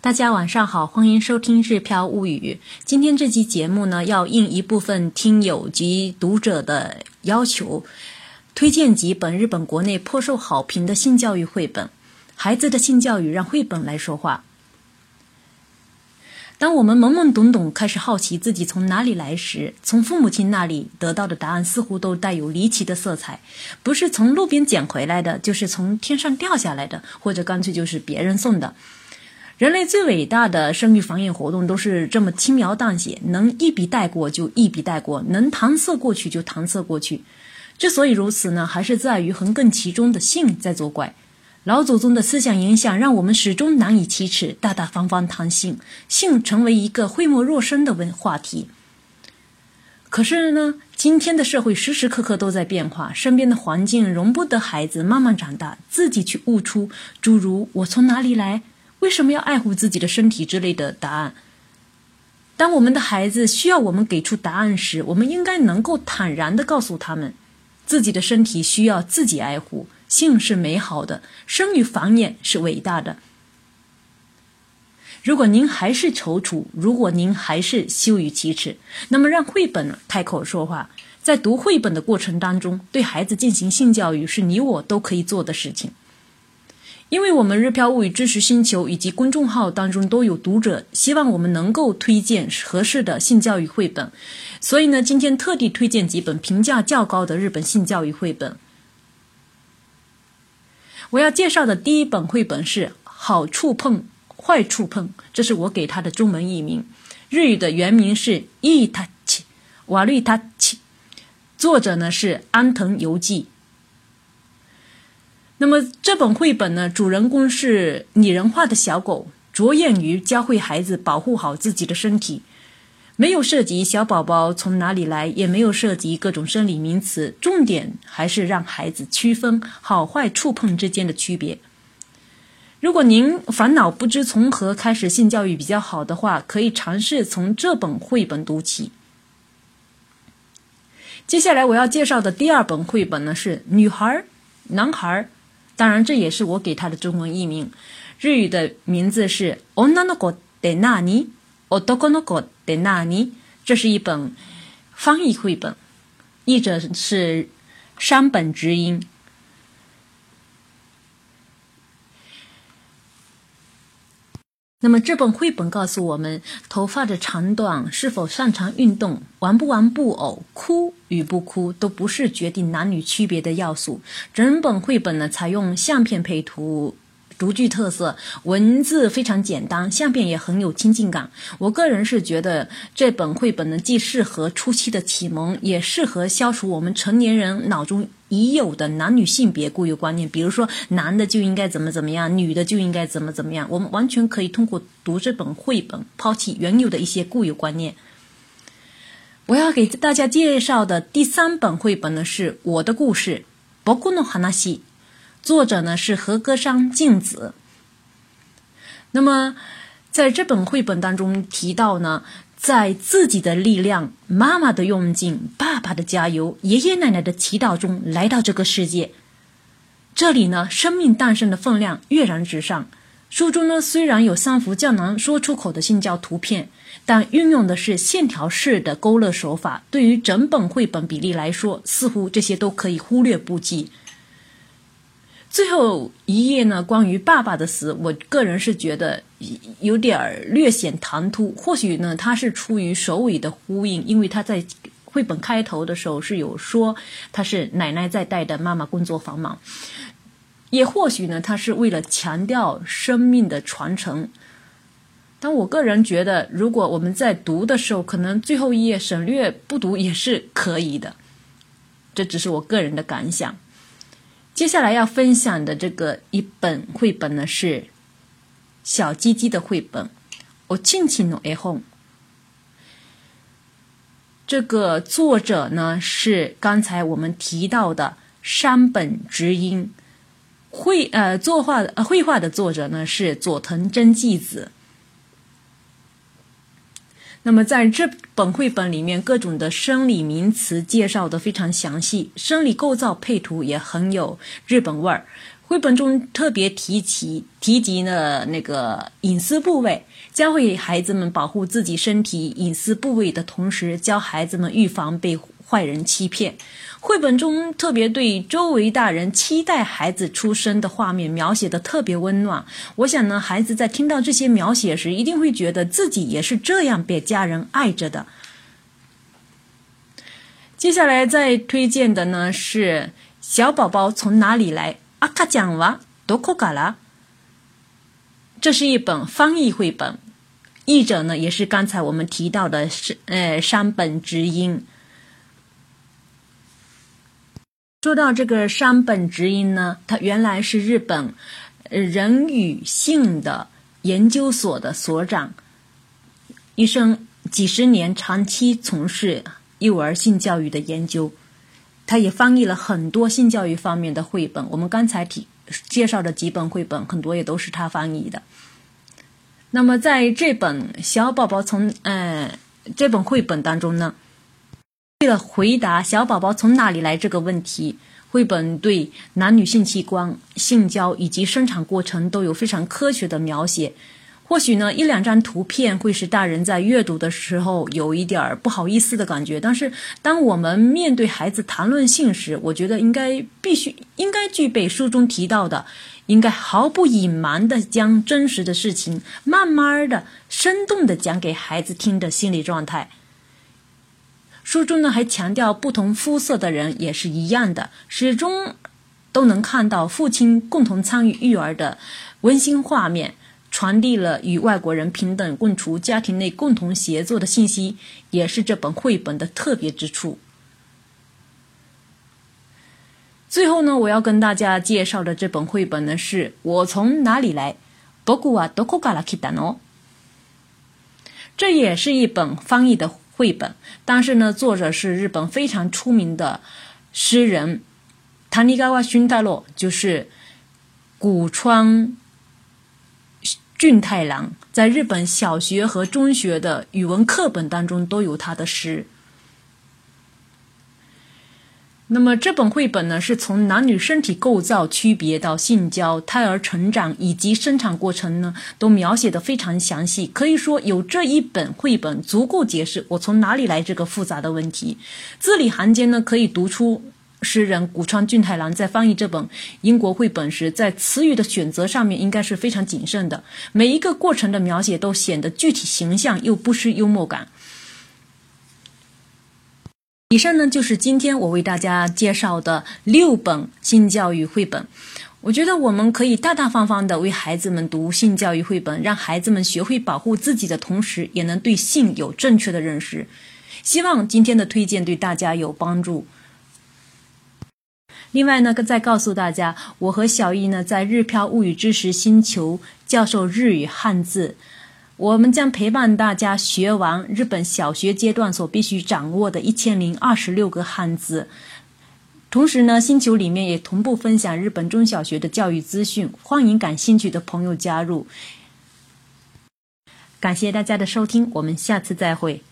大家晚上好，欢迎收听《日飘物语》。今天这期节目呢，要应一部分听友及读者的要求，推荐几本日本国内颇受好评的性教育绘本。孩子的性教育让绘本来说话。当我们懵懵懂懂开始好奇自己从哪里来时，从父母亲那里得到的答案似乎都带有离奇的色彩，不是从路边捡回来的，就是从天上掉下来的，或者干脆就是别人送的。人类最伟大的生育繁衍活动都是这么轻描淡写，能一笔带过就一笔带过，能搪塞过去就搪塞过去。之所以如此呢，还是在于横亘其中的性在作怪。老祖宗的思想影响，让我们始终难以启齿，大大方方谈性，性成为一个讳莫若深的问话题。可是呢，今天的社会时时刻刻都在变化，身边的环境容不得孩子慢慢长大，自己去悟出诸如“我从哪里来”。为什么要爱护自己的身体之类的答案？当我们的孩子需要我们给出答案时，我们应该能够坦然的告诉他们，自己的身体需要自己爱护，性是美好的，生育繁衍是伟大的。如果您还是踌躇，如果您还是羞于启齿，那么让绘本开口说话，在读绘本的过程当中，对孩子进行性教育，是你我都可以做的事情。因为我们日飘物语知识星球以及公众号当中都有读者希望我们能够推荐合适的性教育绘本，所以呢，今天特地推荐几本评价较高的日本性教育绘本。我要介绍的第一本绘本是《好触碰，坏触碰》，这是我给它的中文译名，日语的原名是《伊塔奇瓦绿塔奇》，作者呢是安藤游纪。那么这本绘本呢，主人公是拟人化的小狗，着眼于教会孩子保护好自己的身体，没有涉及小宝宝从哪里来，也没有涉及各种生理名词，重点还是让孩子区分好坏触碰之间的区别。如果您烦恼不知从何开始性教育比较好的话，可以尝试从这本绘本读起。接下来我要介绍的第二本绘本呢，是女孩、男孩。当然，这也是我给他的中文译名，日语的名字是“女の子でなに”，“男の子でなに”。这是一本翻译绘本，译者是山本直英。 那么这本绘本告诉我们，头发的长短、是否擅长运动、玩不玩布偶、哭与不哭，都不是决定男女区别的要素。整本绘本呢，采用相片配图。独具特色，文字非常简单，相片也很有亲近感。我个人是觉得这本绘本呢，既适合初期的启蒙，也适合消除我们成年人脑中已有的男女性别固有观念。比如说，男的就应该怎么怎么样，女的就应该怎么怎么样。我们完全可以通过读这本绘本，抛弃原有的一些固有观念。我要给大家介绍的第三本绘本呢，是《我的故事》。不过呢，哈纳西。作者呢是和歌山静子。那么，在这本绘本当中提到呢，在自己的力量、妈妈的用劲、爸爸的加油、爷爷奶奶的祈祷中来到这个世界。这里呢，生命诞生的分量跃然纸上。书中呢虽然有三幅较难说出口的性教图片，但运用的是线条式的勾勒手法。对于整本绘本比例来说，似乎这些都可以忽略不计。最后一页呢，关于爸爸的死，我个人是觉得有点略显唐突。或许呢，他是出于首尾的呼应，因为他在绘本开头的时候是有说他是奶奶在带的，妈妈工作繁忙。也或许呢，他是为了强调生命的传承。但我个人觉得，如果我们在读的时候，可能最后一页省略不读也是可以的。这只是我个人的感想。接下来要分享的这个一本绘本呢，是小鸡鸡的绘本。我亲亲的 A home。这个作者呢是刚才我们提到的山本直英，绘呃作画呃绘画的作者呢是佐藤真纪子。那么在这本绘本里面，各种的生理名词介绍的非常详细，生理构造配图也很有日本味儿。绘本中特别提起提及了那个隐私部位，教会孩子们保护自己身体隐私部位的同时，教孩子们预防被坏人欺骗。绘本中特别对周围大人期待孩子出生的画面描写的特别温暖。我想呢，孩子在听到这些描写时，一定会觉得自己也是这样被家人爱着的。接下来再推荐的呢是《小宝宝从哪里来》。阿卡讲哇，多库嘎啦！这是一本翻译绘本，译者呢也是刚才我们提到的是呃山本直英。说到这个山本直音呢，他原来是日本人与性的研究所的所长，一生几十年长期从事幼儿性教育的研究。他也翻译了很多性教育方面的绘本，我们刚才提介绍的几本绘本，很多也都是他翻译的。那么在这本小宝宝从嗯这本绘本当中呢，为了回答小宝宝从哪里来这个问题，绘本对男女性器官、性交以及生产过程都有非常科学的描写。或许呢，一两张图片会使大人在阅读的时候有一点不好意思的感觉。但是，当我们面对孩子谈论性时，我觉得应该必须应该具备书中提到的，应该毫不隐瞒的将真实的事情慢慢的、生动的讲给孩子听的心理状态。书中呢还强调，不同肤色的人也是一样的，始终都能看到父亲共同参与育儿的温馨画面。传递了与外国人平等共处、家庭内共同协作的信息，也是这本绘本的特别之处。最后呢，我要跟大家介绍的这本绘本呢，是我从哪里来？这也是一本翻译的绘本，但是呢，作者是日本非常出名的诗人唐尼嘎瓦勋太郎，就是古川。俊太郎在日本小学和中学的语文课本当中都有他的诗。那么这本绘本呢，是从男女身体构造区别到性交、胎儿成长以及生产过程呢，都描写的非常详细。可以说，有这一本绘本足够解释我从哪里来这个复杂的问题。字里行间呢，可以读出。诗人古川俊太郎在翻译这本英国绘本时，在词语的选择上面应该是非常谨慎的。每一个过程的描写都显得具体形象，又不失幽默感。以上呢，就是今天我为大家介绍的六本性教育绘本。我觉得我们可以大大方方的为孩子们读性教育绘本，让孩子们学会保护自己的同时，也能对性有正确的认识。希望今天的推荐对大家有帮助。另外呢，再告诉大家，我和小易呢在日漂物语知识星球教授日语汉字，我们将陪伴大家学完日本小学阶段所必须掌握的一千零二十六个汉字。同时呢，星球里面也同步分享日本中小学的教育资讯，欢迎感兴趣的朋友加入。感谢大家的收听，我们下次再会。